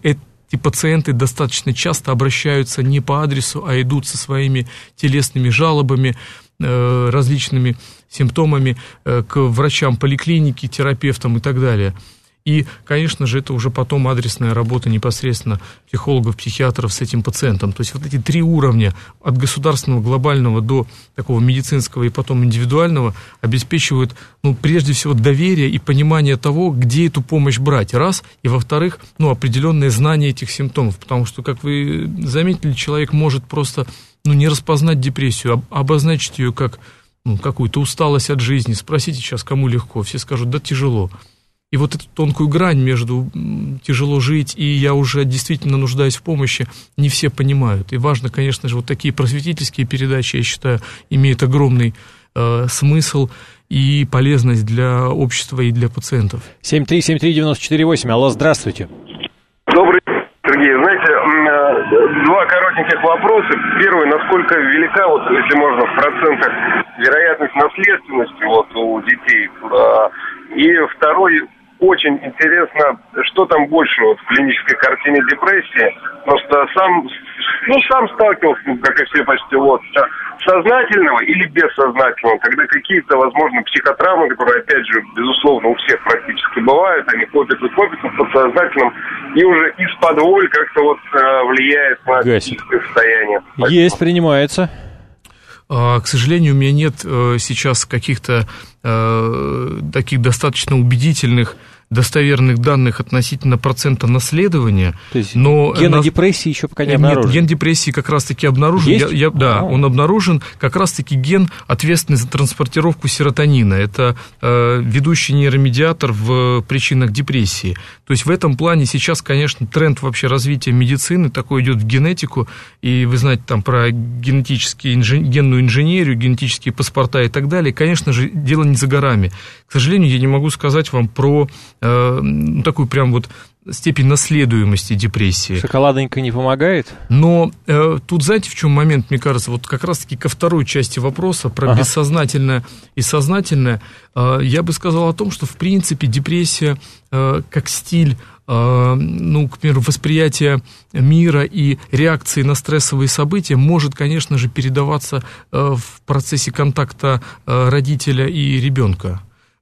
эти пациенты достаточно часто обращаются не по адресу, а идут со своими телесными жалобами, различными симптомами э, к врачам поликлиники, терапевтам и так далее. И, конечно же, это уже потом адресная работа непосредственно психологов, психиатров с этим пациентом. То есть вот эти три уровня от государственного, глобального до такого медицинского и потом индивидуального обеспечивают, ну, прежде всего, доверие и понимание того, где эту помощь брать, раз, и во-вторых, ну, определенное знание этих симптомов, потому что, как вы заметили, человек может просто, ну, не распознать депрессию, а обозначить ее как ну, какую-то усталость от жизни. Спросите сейчас, кому легко. Все скажут, да тяжело. И вот эту тонкую грань между тяжело жить и я уже действительно нуждаюсь в помощи, не все понимают. И важно, конечно же, вот такие просветительские передачи, я считаю, имеют огромный э, смысл и полезность для общества и для пациентов.
7373948, алло, здравствуйте.
Добрый Сергей, знаете, э, два коротеньких вопроса. Первый, насколько велика, вот если можно, в процентах вероятность наследственности вот у детей. И второй, очень интересно, что там больше вот в клинической картине депрессии. Просто сам, ну, сам сталкивался, ну, как и все почти, вот, сознательного или бессознательного, когда какие-то, возможно, психотравмы, которые, опять же, безусловно, у всех практически бывают, они копятся, копятся в подсознательном, и уже из-под воль как-то вот э, влияет на психическое состояние.
Есть, принимается.
А, к сожалению, у меня нет э, сейчас каких-то э, таких достаточно убедительных достоверных данных относительно процента наследования.
То есть но гена нас... депрессии еще пока не обнаружен?
Нет, ген депрессии как раз-таки обнаружен.
Есть?
Я, я, да, а. он обнаружен. Как раз-таки ген, ответственный за транспортировку серотонина. Это э, ведущий нейромедиатор в причинах депрессии. То есть в этом плане сейчас, конечно, тренд вообще развития медицины такой идет в генетику. И вы знаете там про генетические, инжен... генную инженерию, генетические паспорта и так далее. Конечно же, дело не за горами. К сожалению, я не могу сказать вам про э, ну, такую прям вот степень наследуемости депрессии.
Шоколадонька не помогает?
Но э, тут, знаете, в чем момент, мне кажется, вот как раз-таки ко второй части вопроса про ага. бессознательное и сознательное, э, я бы сказал о том, что, в принципе, депрессия э, как стиль э, ну, к примеру, восприятие мира и реакции на стрессовые события может, конечно же, передаваться э, в процессе контакта э, родителя и ребенка.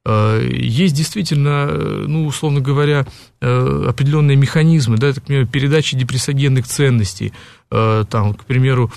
Э, есть действительно, э, ну, условно говоря, э, определенные механизмы, да, так, например, передачи депрессогенных ценностей, там, к примеру,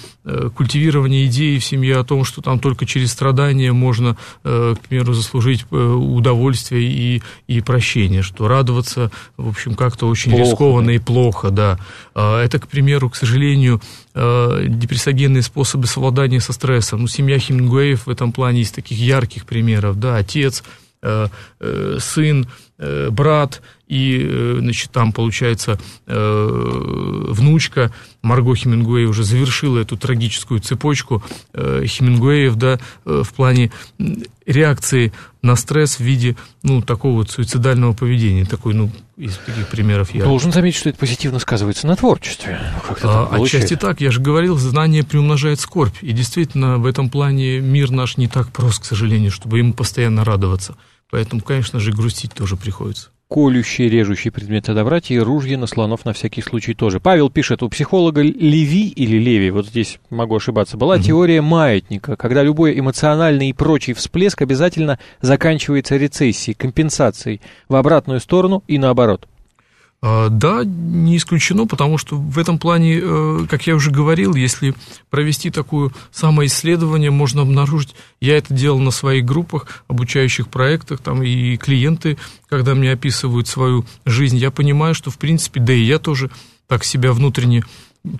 культивирование идеи в семье о том, что там только через страдания можно, к примеру, заслужить удовольствие и, и прощение, что радоваться, в общем, как-то очень плохо, рискованно и плохо, да. Это, к примеру, к сожалению, депрессогенные способы совладания со стрессом. Ну, семья Хемингуэев в этом плане из таких ярких примеров, да, отец – сын, э, брат и, значит, там, получается, внучка Марго Хемингуэй уже завершила эту трагическую цепочку Хемингуэев, да, в плане реакции на стресс в виде, ну, такого вот суицидального поведения, такой, ну, из таких примеров я...
Должен заметить, что это позитивно сказывается на творчестве.
А, отчасти так, я же говорил, знание приумножает скорбь, и действительно, в этом плане мир наш не так прост, к сожалению, чтобы ему постоянно радоваться. Поэтому, конечно же, грустить тоже приходится
колющие, режущие предметы добрать и ружья на слонов на всякий случай тоже. Павел пишет, у психолога Леви или Леви, вот здесь могу ошибаться, была угу. теория маятника, когда любой эмоциональный и прочий всплеск обязательно заканчивается рецессией, компенсацией в обратную сторону и наоборот.
А, да, не исключено, потому что в этом плане, э, как я уже говорил, если провести такое самоисследование, можно обнаружить, я это делал на своих группах, обучающих проектах, там и клиенты, когда мне описывают свою жизнь, я понимаю, что в принципе, да и я тоже так себя внутренне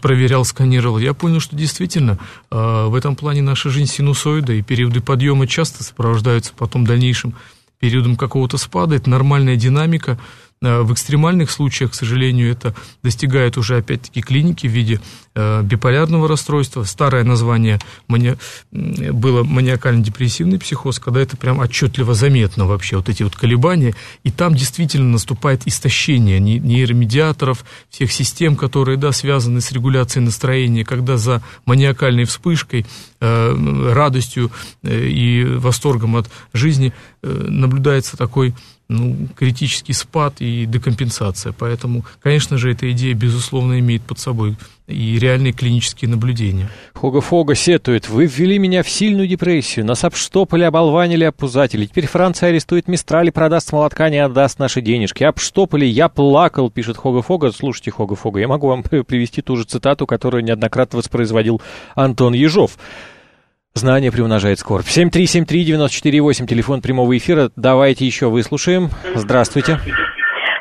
проверял, сканировал, я понял, что действительно э, в этом плане наша жизнь синусоида, и периоды подъема часто сопровождаются потом дальнейшим периодом какого-то спада, это нормальная динамика, в экстремальных случаях, к сожалению, это достигает уже опять-таки клиники в виде э, биполярного расстройства. Старое название мани... было маниакально-депрессивный психоз, когда это прям отчетливо заметно вообще, вот эти вот колебания. И там действительно наступает истощение нейромедиаторов, всех систем, которые, да, связаны с регуляцией настроения, когда за маниакальной вспышкой, э, радостью и восторгом от жизни наблюдается такой ну, критический спад и декомпенсация. Поэтому, конечно же, эта идея, безусловно, имеет под собой и реальные клинические наблюдения.
Хога-фога сетует. Вы ввели меня в сильную депрессию. Нас обштопали, оболванили, опузатели. Теперь Франция арестует Мистрали, продаст молотка, не отдаст наши денежки. Обштопали, я плакал, пишет Хога-фога. Слушайте, Хога-фога, я могу вам привести ту же цитату, которую неоднократно воспроизводил Антон Ежов. Знание приумножает скорбь. 7373948, телефон прямого эфира. Давайте еще выслушаем. Здравствуйте.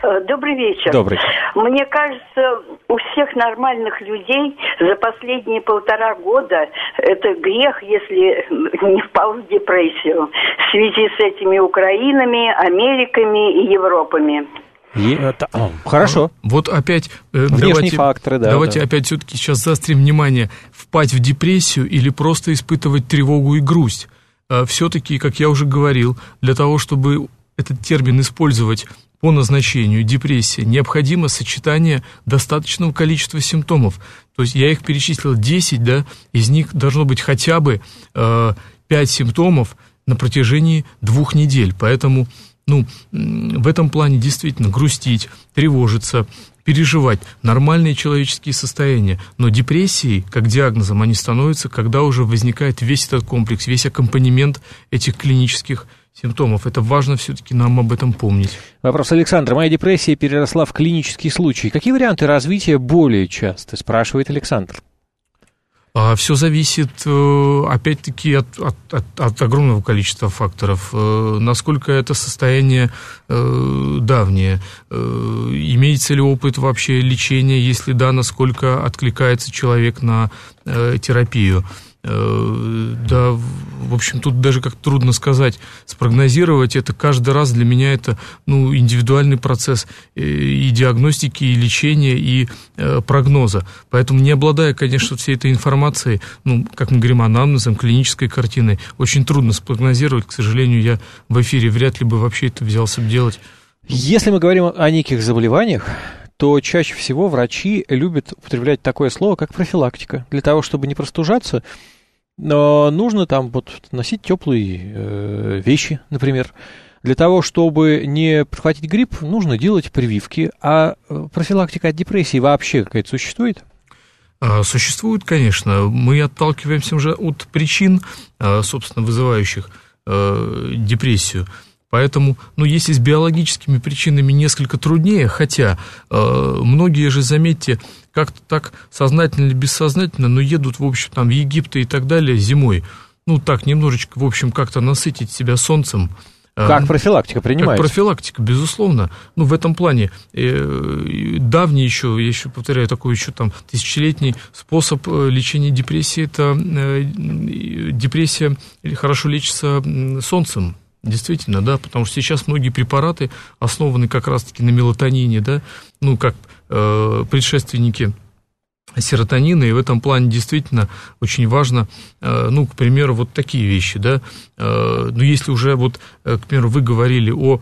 Э, добрый вечер.
Добрый.
Мне кажется, у всех нормальных людей за последние полтора года это грех, если не впал в депрессию в связи с этими Украинами, Америками и Европами.
И это, хорошо.
Вот опять...
Э, Внешние давайте, факторы, да.
Давайте
да.
опять все-таки сейчас заострим внимание. Впасть в депрессию или просто испытывать тревогу и грусть. А все-таки, как я уже говорил, для того, чтобы этот термин использовать по назначению депрессия, необходимо сочетание достаточного количества симптомов. То есть я их перечислил 10, да, из них должно быть хотя бы э, 5 симптомов на протяжении двух недель. Поэтому ну, в этом плане действительно грустить, тревожиться, переживать нормальные человеческие состояния. Но депрессией, как диагнозом, они становятся, когда уже возникает весь этот комплекс, весь аккомпанемент этих клинических симптомов. Это важно все-таки нам об этом помнить.
Вопрос Александра. Моя депрессия переросла в клинический случай. Какие варианты развития более часто? Спрашивает Александр.
А все зависит, э, опять-таки, от, от, от, от огромного количества факторов. Э, насколько это состояние э, давнее, имеется ли опыт вообще лечения, если да, насколько откликается человек на терапию. Э, да, в общем, тут даже как трудно сказать, спрогнозировать это каждый раз для меня это ну, индивидуальный процесс э, и диагностики, и лечения, и э, прогноза. Поэтому, не обладая, конечно, всей этой информацией, ну, как мы говорим, анамнезом, клинической картиной, очень трудно спрогнозировать. К сожалению, я в эфире вряд ли бы вообще это взялся бы делать.
Если мы говорим о неких заболеваниях, то чаще всего врачи любят употреблять такое слово, как профилактика. Для того, чтобы не простужаться, но нужно там вот носить теплые э, вещи, например. Для того, чтобы не подхватить грипп, нужно делать прививки. А э, профилактика от депрессии вообще какая-то существует?
А, существует, конечно. Мы отталкиваемся уже от причин, а, собственно, вызывающих э, депрессию. Поэтому, ну, если с биологическими причинами несколько труднее, хотя э, многие же, заметьте, как-то так сознательно или бессознательно, но едут, в общем, там, в Египет и так далее зимой. Ну, так, немножечко, в общем, как-то насытить себя солнцем.
Э, как профилактика принимается?
Как профилактика, безусловно. Ну, в этом плане э, давний еще, я еще повторяю, такой еще там тысячелетний способ э, лечения депрессии, это э, депрессия хорошо лечится солнцем. Действительно, да, потому что сейчас многие препараты основаны как раз-таки на мелатонине, да, ну, как э, предшественники серотонина, и в этом плане действительно очень важно, э, ну, к примеру, вот такие вещи, да, ну, если уже вот, э, к примеру, вы говорили о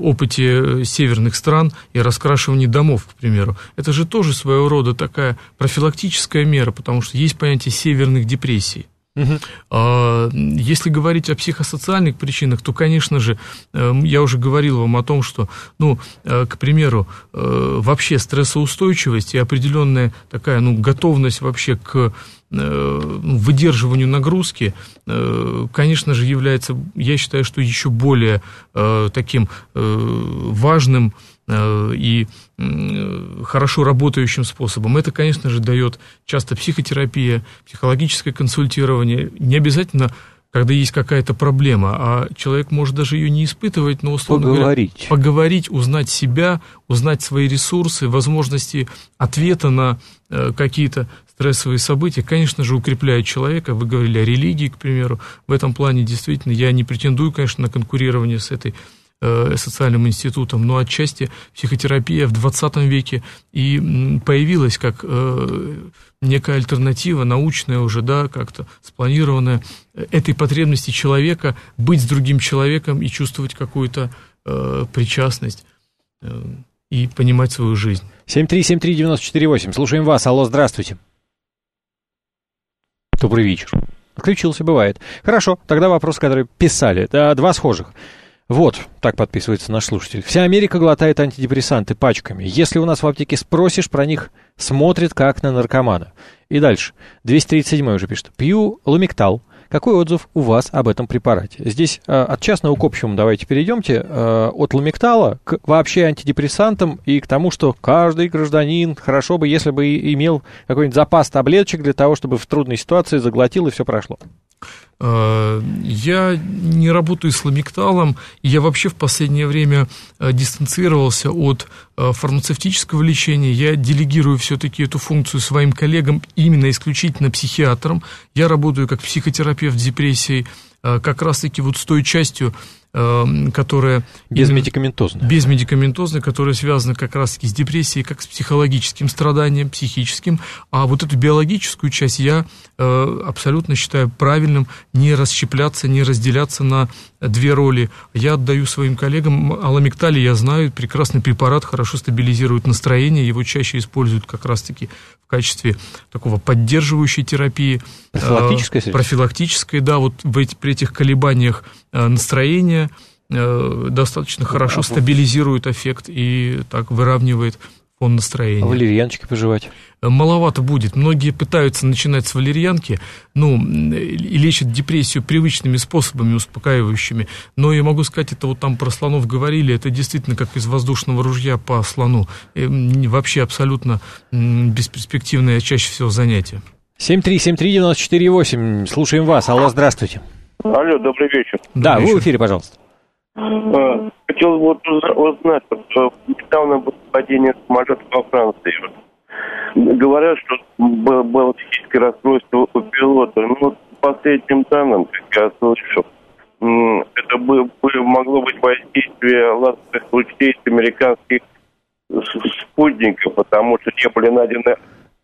опыте северных стран и раскрашивании домов, к примеру, это же тоже своего рода такая профилактическая мера, потому что есть понятие северных депрессий, Угу. Если говорить о психосоциальных причинах, то, конечно же, эм, я уже говорил вам о том, что, ну, э, к примеру, э, вообще стрессоустойчивость и определенная такая, ну, готовность вообще к э, выдерживанию нагрузки, конечно же, является, я считаю, что еще более таким важным и хорошо работающим способом. Это, конечно же, дает часто психотерапия, психологическое консультирование. Не обязательно когда есть какая-то проблема, а человек может даже ее не испытывать, но условно
поговорить.
говоря, поговорить, узнать себя, узнать свои ресурсы, возможности ответа на э, какие-то стрессовые события, конечно же, укрепляет человека. Вы говорили о религии, к примеру. В этом плане действительно я не претендую, конечно, на конкурирование с этой Э, социальным институтом, но отчасти психотерапия в 20 веке и появилась как э, некая альтернатива, научная уже, да, как-то спланированная, э, этой потребности человека быть с другим человеком и чувствовать какую-то причастность и понимать свою жизнь.
7373948, слушаем вас, алло, здравствуйте. Добрый вечер. Отключился, бывает. Хорошо, тогда вопрос, который писали. Два схожих. Вот, так подписывается наш слушатель. Вся Америка глотает антидепрессанты пачками. Если у нас в аптеке спросишь про них, смотрит как на наркомана. И дальше. 237 уже пишет. Пью лумиктал. Какой отзыв у вас об этом препарате? Здесь э, от частного к общему давайте перейдемте. Э, от ламиктала к вообще антидепрессантам и к тому, что каждый гражданин хорошо бы, если бы имел какой-нибудь запас таблеточек для того, чтобы в трудной ситуации заглотил и все прошло.
Э, я не работаю с ламикталом, я вообще в последнее время э, дистанцировался от э, фармацевтического лечения. Я делегирую все-таки эту функцию своим коллегам, именно исключительно психиатрам. Я работаю как психотерапевт с депрессией, как раз-таки вот с той частью Эм, которая...
Безмедикаментозная.
Безмедикаментозная, которая связана как раз-таки с депрессией, как с психологическим страданием, психическим. А вот эту биологическую часть я э, абсолютно считаю правильным не расщепляться, не разделяться на две роли. Я отдаю своим коллегам, аламиктали я знаю, прекрасный препарат, хорошо стабилизирует настроение, его чаще используют как раз-таки в качестве такого поддерживающей терапии.
Профилактической?
Э, профилактической, да, вот в эти, при этих колебаниях э, настроения э, достаточно хорошо стабилизирует эффект и так выравнивает фон настроения. А
валерьяночки пожевать?
Маловато будет. Многие пытаются начинать с валерьянки, ну, и лечат депрессию привычными способами успокаивающими. Но я могу сказать, это вот там про слонов говорили, это действительно как из воздушного ружья по слону. Вообще абсолютно бесперспективное чаще всего занятие.
7373948, слушаем вас. Алло, здравствуйте.
Алло, добрый вечер.
Да, вы в эфире, пожалуйста.
А, Хотел вот уз- узнать, вот, э, недавно было падение самолета во Франции. Говорят, что было, психическое расстройство у пилота. Ну, вот по последним данным, как я слышал, это бы, бы могло быть воздействие лазерных лучей с американских спутников, потому что не были найдены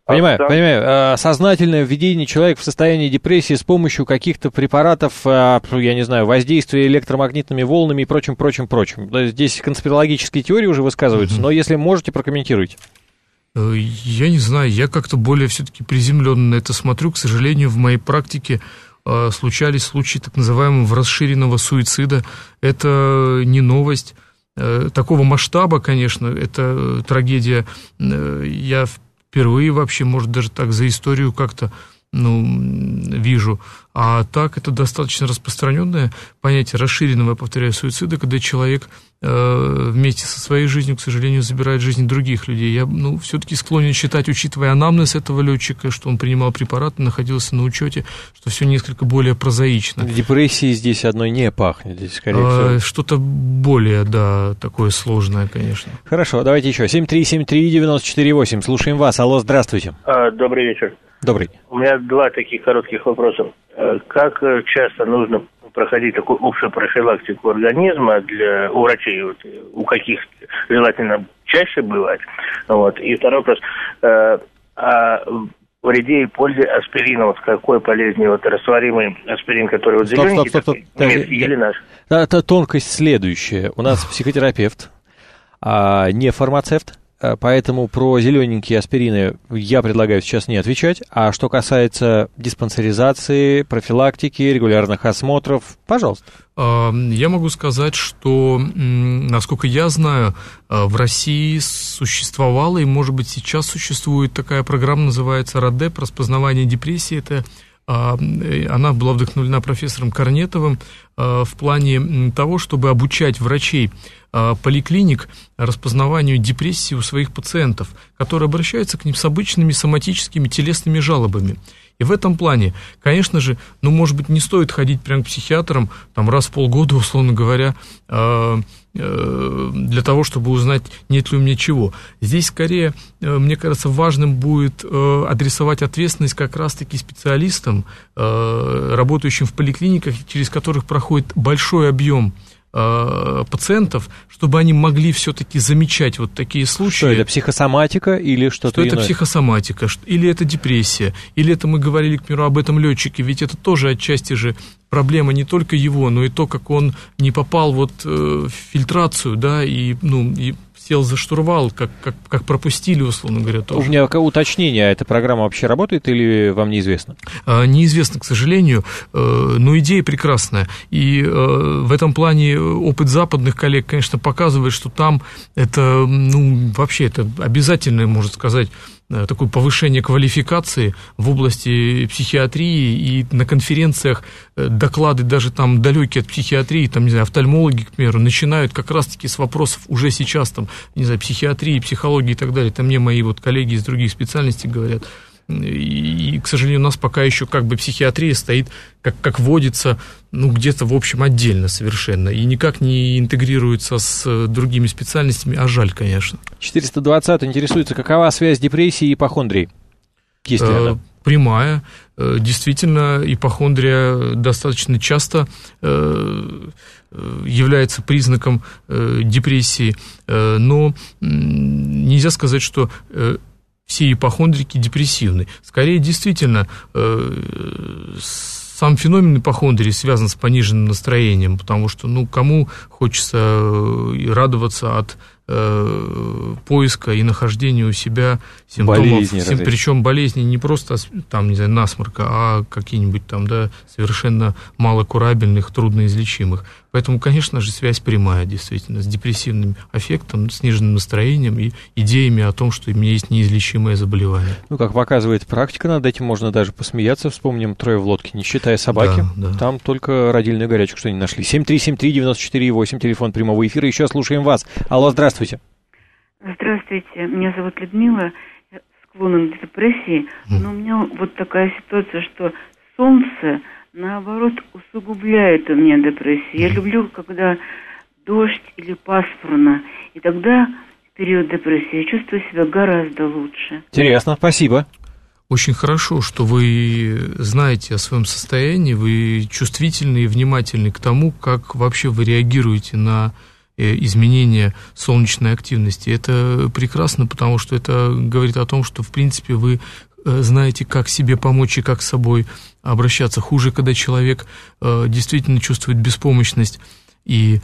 Понимаю,
останки.
понимаю. Э, Сознательное введение человека в состояние депрессии с помощью каких-то препаратов, э, я не знаю, воздействия электромагнитными волнами и прочим, прочим, прочим. Да, Здесь конспирологические теории уже высказываются, но если можете, прокомментируйте.
Э, Я не знаю, я как-то более все-таки приземленно на это смотрю. К сожалению, в моей практике случались случаи так называемого расширенного суицида. Это не новость. Такого масштаба, конечно, это трагедия. Я впервые вообще, может, даже так за историю как-то ну, вижу. А так это достаточно распространенное понятие расширенного, я повторяю, суицида, когда человек э, вместе со своей жизнью, к сожалению, забирает жизни других людей. Я, ну, все-таки склонен считать, учитывая анамнез этого летчика, что он принимал препараты, находился на учете, что все несколько более прозаично.
Депрессии здесь одной не пахнет, здесь, скорее
А,
всего.
Что-то более, да, такое сложное, конечно.
Хорошо, давайте еще. 7373948, слушаем вас. Алло, здравствуйте.
А, Добрый вечер.
Добрый.
У меня два таких коротких вопроса. Э, Как э, часто нужно проходить такую общую профилактику организма для у врачей, вот, э, у каких желательно чаще бывать? Вот. И второй вопрос. Э, О вреде и пользе аспирина. Вот какой полезнее вот растворимый аспирин, который вот
Стоп, стоп,
зелененький
стоп, стоп.
такой, или наш?
Это тонкость следующая. У нас психотерапевт, а не фармацевт, а, поэтому про зелененькие аспирины я предлагаю сейчас не отвечать. А что касается диспансеризации, профилактики, регулярных осмотров, пожалуйста.
А, Я могу сказать, что, насколько я знаю, а, в России существовала и, может быть, сейчас существует такая программа, называется «РАДЕП», распознавание депрессии. Это э, она была вдохновлена профессором Корнетовым в плане того, чтобы обучать врачей поликлиник распознаванию депрессии у своих пациентов, которые обращаются к ним с обычными соматическими телесными жалобами. И в этом плане, конечно же, ну, может быть, не стоит ходить прям к психиатрам там раз в полгода, условно говоря, э, э, для того, чтобы узнать, нет ли у меня чего. Здесь скорее, э, мне кажется, важным будет э, адресовать ответственность как раз-таки специалистам, э, работающим в поликлиниках, через которых проходит большой объем э, пациентов, чтобы они могли все-таки замечать вот такие случаи.
Что это, психосоматика или что-то
Что это
иное?
психосоматика, или это депрессия, или это мы говорили, к примеру, об этом летчике, ведь это тоже отчасти же проблема не только его, но и то, как он не попал вот э, в фильтрацию, да, и, ну, и сел за штурвал, как, как, как пропустили, условно говоря,
У
тоже.
меня ка- уточнение, а эта программа вообще работает или вам неизвестно?
А, Неизвестно, к сожалению, э, но идея прекрасная. И э, в этом плане опыт западных коллег, конечно, показывает, что там это, ну, вообще это обязательное, можно сказать, такое повышение квалификации в области психиатрии, и на конференциях э, доклады даже там далекие от психиатрии, там, не знаю, офтальмологи, к примеру, начинают как раз-таки с вопросов уже сейчас, там, не знаю, психиатрии, психологии и так далее. Там мне мои вот коллеги из других специальностей говорят. И, и, к сожалению, у нас пока еще как бы психиатрия стоит, как, как водится, ну, где-то, в общем, отдельно совершенно. И никак не интегрируется с э, другими специальностями, а жаль, конечно.
420 интересуется, какова связь депрессии и ипохондрии? Есть ли
Э,
она?
прямая. Э, Действительно, ипохондрия достаточно часто является признаком депрессии, но нельзя сказать, что все ипохондрики депрессивны. Скорее, действительно, э, сам феномен ипохондрии связан с пониженным настроением, потому что, ну, кому хочется э, радоваться от э, поиска и нахождения у себя симптомов,
Болезни
сим- причем болезни не просто там, не знаю, насморка, а какие-нибудь там, да, совершенно малокурабельных, трудноизлечимых. Поэтому, конечно же, связь прямая, действительно, с депрессивным аффектом, сниженным настроением и идеями о том, что у меня есть неизлечимое заболевание.
Ну, как показывает практика, над этим можно даже посмеяться. Вспомним «Трое в лодке», не считая собаки.
Да, да.
Там только родильную горячку что не нашли. 7373948, телефон прямого эфира. Еще слушаем вас. Алло, здравствуйте.
Здравствуйте, меня зовут Людмила. Я склонен к депрессии, но у меня вот такая ситуация, что солнце, наоборот, усугубляет у меня депрессию. Я люблю, когда дождь или пасмурно, и тогда в период депрессии я чувствую себя гораздо лучше.
Интересно, спасибо.
Очень хорошо, что вы знаете о своем состоянии, вы чувствительны и внимательны к тому, как вообще вы реагируете на э, изменения солнечной активности. Это прекрасно, потому что это говорит о том, что, в принципе, вы э, знаете, как себе помочь и как с собой обращаться. Хуже, когда человек э, действительно чувствует беспомощность и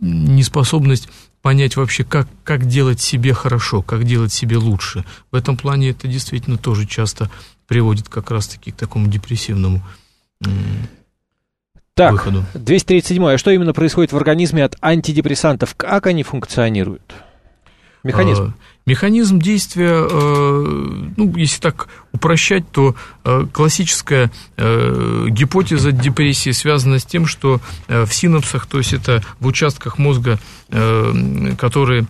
неспособность понять вообще, как, как делать себе хорошо, как делать себе лучше. В этом плане это действительно тоже часто приводит как раз-таки к такому депрессивному
так,
выходу.
237. А что именно происходит в организме от антидепрессантов? Как они функционируют? Механизм.
Механизм действия, э, ну, если так упрощать, то э, классическая э, гипотеза депрессии связана с тем, что в синапсах, то есть это в участках мозга, которые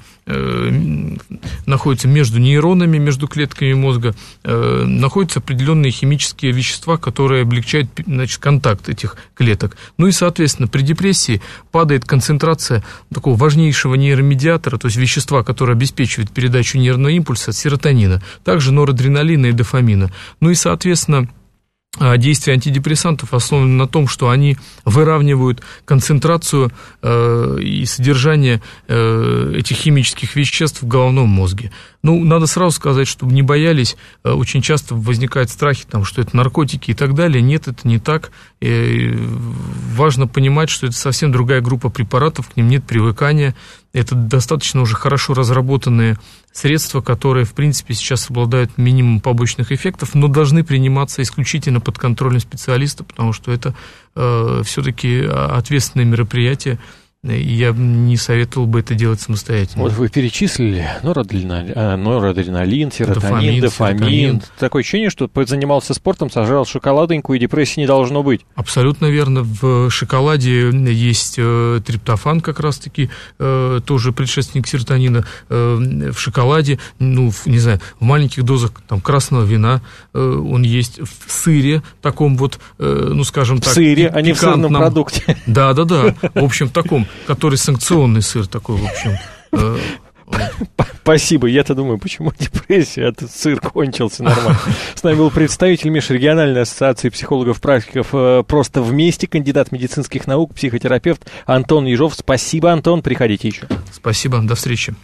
находятся между нейронами, между клетками мозга, находятся определенные химические вещества, которые облегчают значит, контакт этих клеток. Ну и, соответственно, при депрессии падает концентрация такого важнейшего нейромедиатора, то есть вещества, которое обеспечивает передачу нервного импульса, серотонина, также норадреналина и дофамина. Ну и, соответственно, а, действие антидепрессантов основано на том, что они выравнивают концентрацию э, и содержание э, этих химических веществ в головном мозге. Ну, надо сразу сказать, чтобы не боялись, э, очень часто возникают страхи, там, что это наркотики и так далее. Нет, это не так. И важно понимать, что это совсем другая группа препаратов, к ним нет привыкания. Это достаточно уже хорошо разработанные средства, которые, в принципе, сейчас обладают минимум побочных эффектов, но должны приниматься исключительно под контролем специалиста, потому что это э, все-таки ответственное мероприятие, я не советовал бы это делать самостоятельно.
Вот вы перечислили норадреналин, а, норадреналин серотонин, дофамин. дофамин. Такое ощущение, что занимался спортом, сожрал шоколадоньку, и депрессии не должно быть.
Абсолютно верно. В шоколаде есть э, триптофан как раз-таки, э, тоже предшественник серотонина. Э, в шоколаде, ну, в, не знаю, в маленьких дозах там, красного вина э, он есть. В сыре таком вот, э, ну, скажем так...
В сыре, а не в сырном продукте.
Да-да-да. В общем, таком который санкционный сыр такой, в общем. Э,
Спасибо. Я-то думаю, почему депрессия? Этот сыр кончился нормально. С нами был представитель Межрегиональной ассоциации психологов-практиков э, «Просто вместе», кандидат медицинских наук, психотерапевт Антон Ежов. Спасибо, Антон. Приходите еще.
Спасибо. До встречи.